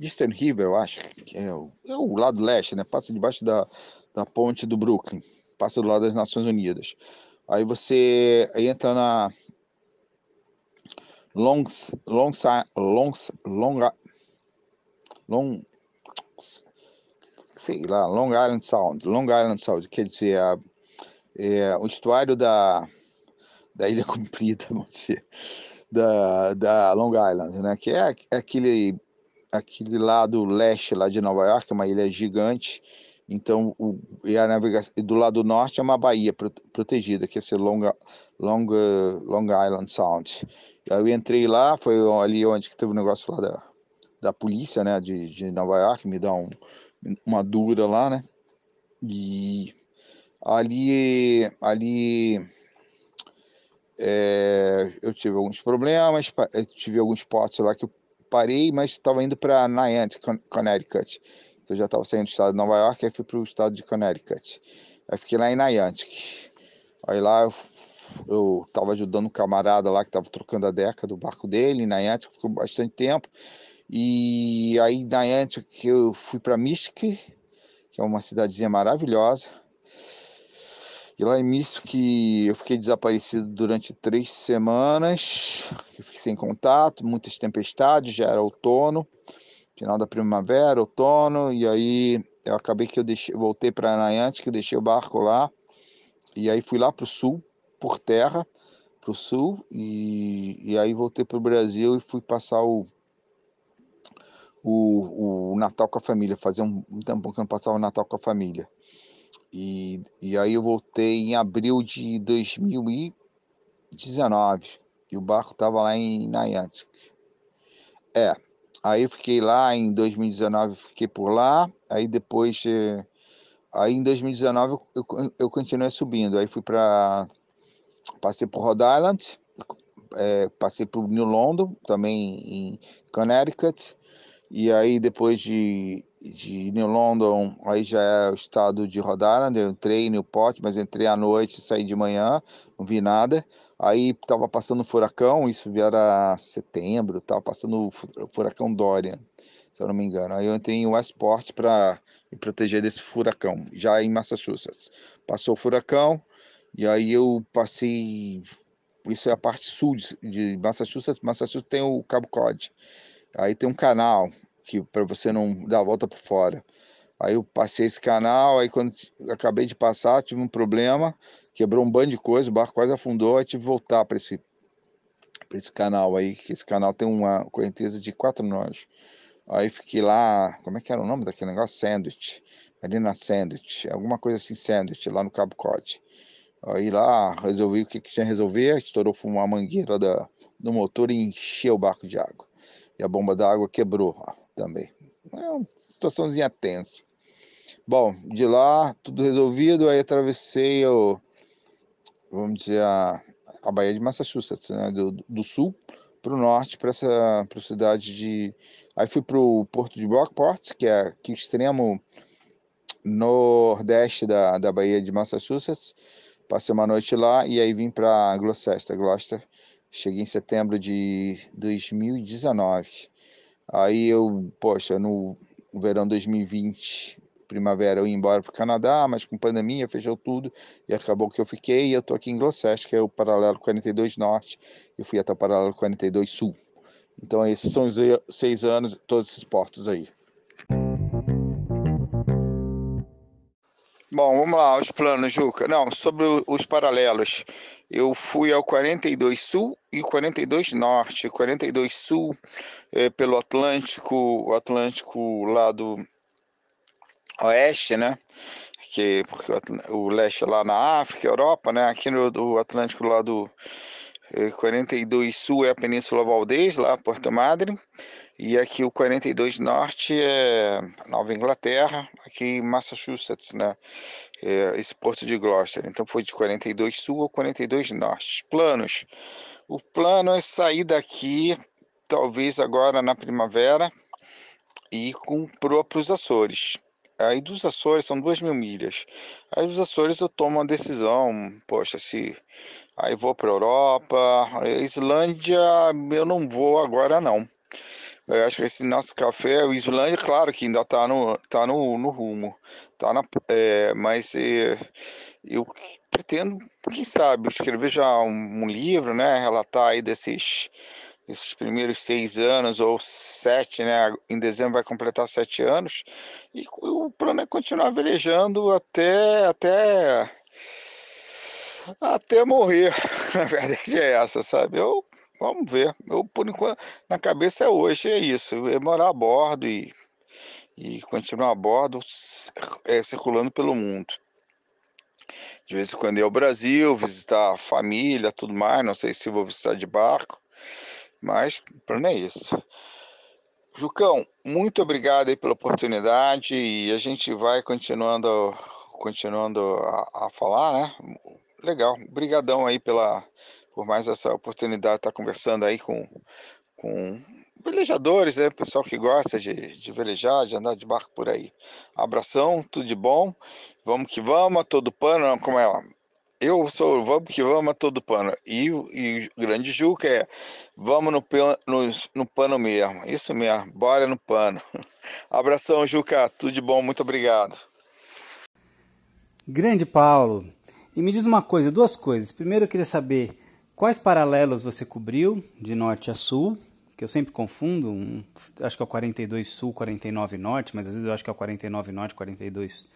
Eastern River, eu acho, que é o, é o lado leste, né? Passa debaixo da, da ponte do Brooklyn, passa do lado das Nações Unidas. Aí você entra na Long, Long, Long, Long, Long, sei lá, Long Island Sound, Long Island Sound, quer dizer, a, é, o estuário da, da Ilha Comprida, vamos dizer, da, da Long Island, né, que é, é aquele, aquele lado leste lá de Nova York, uma ilha gigante, então, o, e a navegação do lado norte é uma baía protegida, que é esse Long, Long, Long Island Sound. Aí eu entrei lá, foi ali onde que teve o um negócio lá da, da polícia, né, de, de Nova York, me dá um, uma dura lá, né, e ali, ali é, eu tive alguns problemas, tive alguns potes lá que eu parei, mas estava indo para Niantic, Connecticut, então já estava saindo do estado de Nova York, aí fui para o estado de Connecticut, aí fiquei lá em Niantic, aí lá eu eu estava ajudando um camarada lá que estava trocando a deca do barco dele, na Niantic, ficou bastante tempo. E aí na Niantic eu fui para Mystic, que é uma cidadezinha maravilhosa. E lá em Mystic eu fiquei desaparecido durante três semanas, sem contato, muitas tempestades, já era outono, final da primavera, outono, e aí eu acabei que eu deixei, voltei para Niantic, deixei o barco lá, e aí fui lá para o sul, por terra para o sul e, e aí voltei para o Brasil e fui passar o, o, o Natal com a família, fazer um, um tempo que eu não passava o Natal com a família. E, e aí eu voltei em abril de 2019 e o barco estava lá em Niantic. É, aí fiquei lá em 2019, fiquei por lá, aí depois, eh, aí em 2019 eu, eu, eu continuei subindo, aí fui para passei por Rhode Island, é, passei por New London, também em Connecticut, e aí depois de, de New London, aí já é o estado de Rhode Island, eu entrei em Newport, mas entrei à noite, saí de manhã, não vi nada, aí estava passando furacão, isso era setembro, estava passando furacão Dorian, se eu não me engano, aí eu entrei em Westport para me proteger desse furacão, já em Massachusetts. Passou o furacão, e aí eu passei. Isso é a parte sul de, Massachusetts. Massachusetts tem o Cabo Cod. Aí tem um canal que para você não dar a volta por fora. Aí eu passei esse canal, aí quando acabei de passar, tive um problema, quebrou um bando de coisa, o barco quase afundou, aí tive que voltar para esse, esse canal aí, que esse canal tem uma correnteza de quatro nós. Aí fiquei lá, como é que era o nome daquele negócio? Sandwich, Marina Sandwich, alguma coisa assim, Sandwich, lá no Cabo Cod. Aí lá resolvi o que, que tinha que resolver, estourou uma mangueira da, do motor e encheu o barco de água. E a bomba d'água quebrou ó, também. É uma situaçãozinha tensa. Bom, de lá, tudo resolvido, aí atravessei o, vamos dizer, a, a Baía de Massachusetts, né? do, do sul para o norte, para essa pra cidade de. Aí fui para o porto de Rockport, que é aqui extremo nordeste da, da Baía de Massachusetts Passei uma noite lá e aí vim para Gloucester. Gloucester, cheguei em setembro de 2019. Aí eu, poxa, no verão 2020, primavera, eu ia embora para o Canadá, mas com pandemia fechou tudo e acabou que eu fiquei. E eu tô aqui em Gloucester, que é o paralelo 42 Norte, e fui até o paralelo 42 Sul. Então, esses são os seis anos, todos esses portos aí. Bom, vamos lá, os planos, Juca. Não, sobre os paralelos. Eu fui ao 42 Sul e 42 Norte. 42 Sul é, pelo Atlântico, o Atlântico lá do Oeste, né? Que, porque o, o leste lá na África, Europa, né? Aqui no do Atlântico lá do é, 42 Sul é a Península Valdez, lá Porto Madre. E aqui o 42 Norte é Nova Inglaterra, aqui Massachusetts, né? É, esse porto de Gloucester. Então foi de 42 Sul a 42 Norte. Planos. O plano é sair daqui, talvez agora na primavera, e com para os Açores. Aí dos Açores são duas mil milhas. Aí dos Açores eu tomo uma decisão, poxa, se aí vou para Europa, Islândia eu não vou agora não. Eu acho que esse nosso café, o Islândia, claro que ainda está no, tá no, no rumo, tá na, é, mas é, eu pretendo, quem sabe, escrever já um, um livro, né, relatar aí desses esses primeiros seis anos ou sete, né? Em dezembro vai completar sete anos. E o plano é continuar velejando até até até morrer. Na verdade é essa, sabe? Eu vamos ver. Eu por enquanto na cabeça é hoje é isso, é morar a bordo e e continuar a bordo é, circulando pelo mundo. De vez em quando ir ao Brasil, visitar a família, tudo mais. Não sei se vou visitar de barco. Mas o plano é isso. Jucão, muito obrigado aí pela oportunidade e a gente vai continuando, continuando a, a falar, né? Legal, brigadão aí pela, por mais essa oportunidade de estar conversando aí com, com velejadores, né? Pessoal que gosta de, de velejar, de andar de barco por aí. Abração, tudo de bom. Vamos que vamos, a todo pano, como é lá. Eu sou vamos que vamos a todo pano. E, o grande Juca é vamos no, no, no pano mesmo. Isso mesmo, bora no pano. Abração, Juca. Tudo de bom, muito obrigado. Grande Paulo. E me diz uma coisa, duas coisas. Primeiro eu queria saber quais paralelos você cobriu de norte a sul, que eu sempre confundo, um, acho que é o 42 sul, 49 norte, mas às vezes eu acho que é o 49 norte, 42 sul,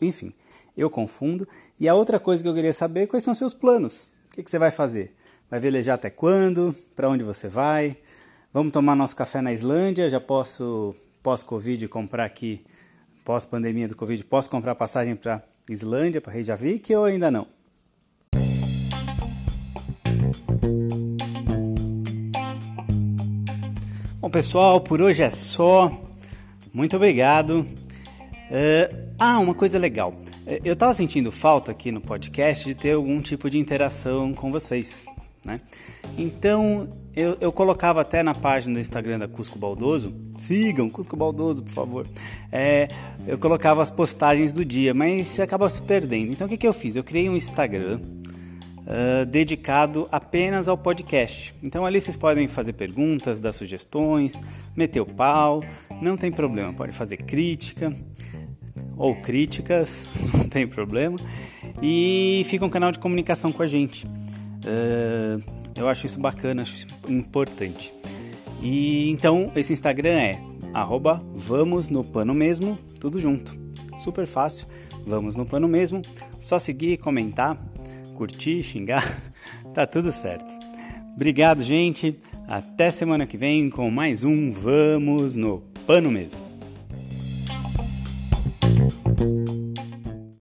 enfim eu confundo. E a outra coisa que eu queria saber, quais são seus planos? O que, que você vai fazer? Vai velejar até quando? Para onde você vai? Vamos tomar nosso café na Islândia? Já posso, pós-Covid, comprar aqui, pós-pandemia do Covid, posso comprar passagem para Islândia, para Reykjavik ou ainda não? Bom, pessoal, por hoje é só. Muito obrigado. Uh, ah, uma coisa legal. É, eu estava sentindo falta aqui no podcast de ter algum tipo de interação com vocês, né? Então eu, eu colocava até na página do Instagram da Cusco Baldoso, sigam Cusco Baldoso, por favor. É, eu colocava as postagens do dia, mas acaba se perdendo. Então o que, que eu fiz? Eu criei um Instagram uh, dedicado apenas ao podcast. Então ali vocês podem fazer perguntas, dar sugestões, meter o pau, não tem problema, pode fazer crítica ou críticas, não tem problema. E fica um canal de comunicação com a gente. Uh, eu acho isso bacana, acho isso importante. E então esse Instagram é arroba vamos no pano mesmo, tudo junto. Super fácil, vamos no pano mesmo. Só seguir, comentar, curtir, xingar, tá tudo certo. Obrigado, gente. Até semana que vem com mais um Vamos no Pano Mesmo.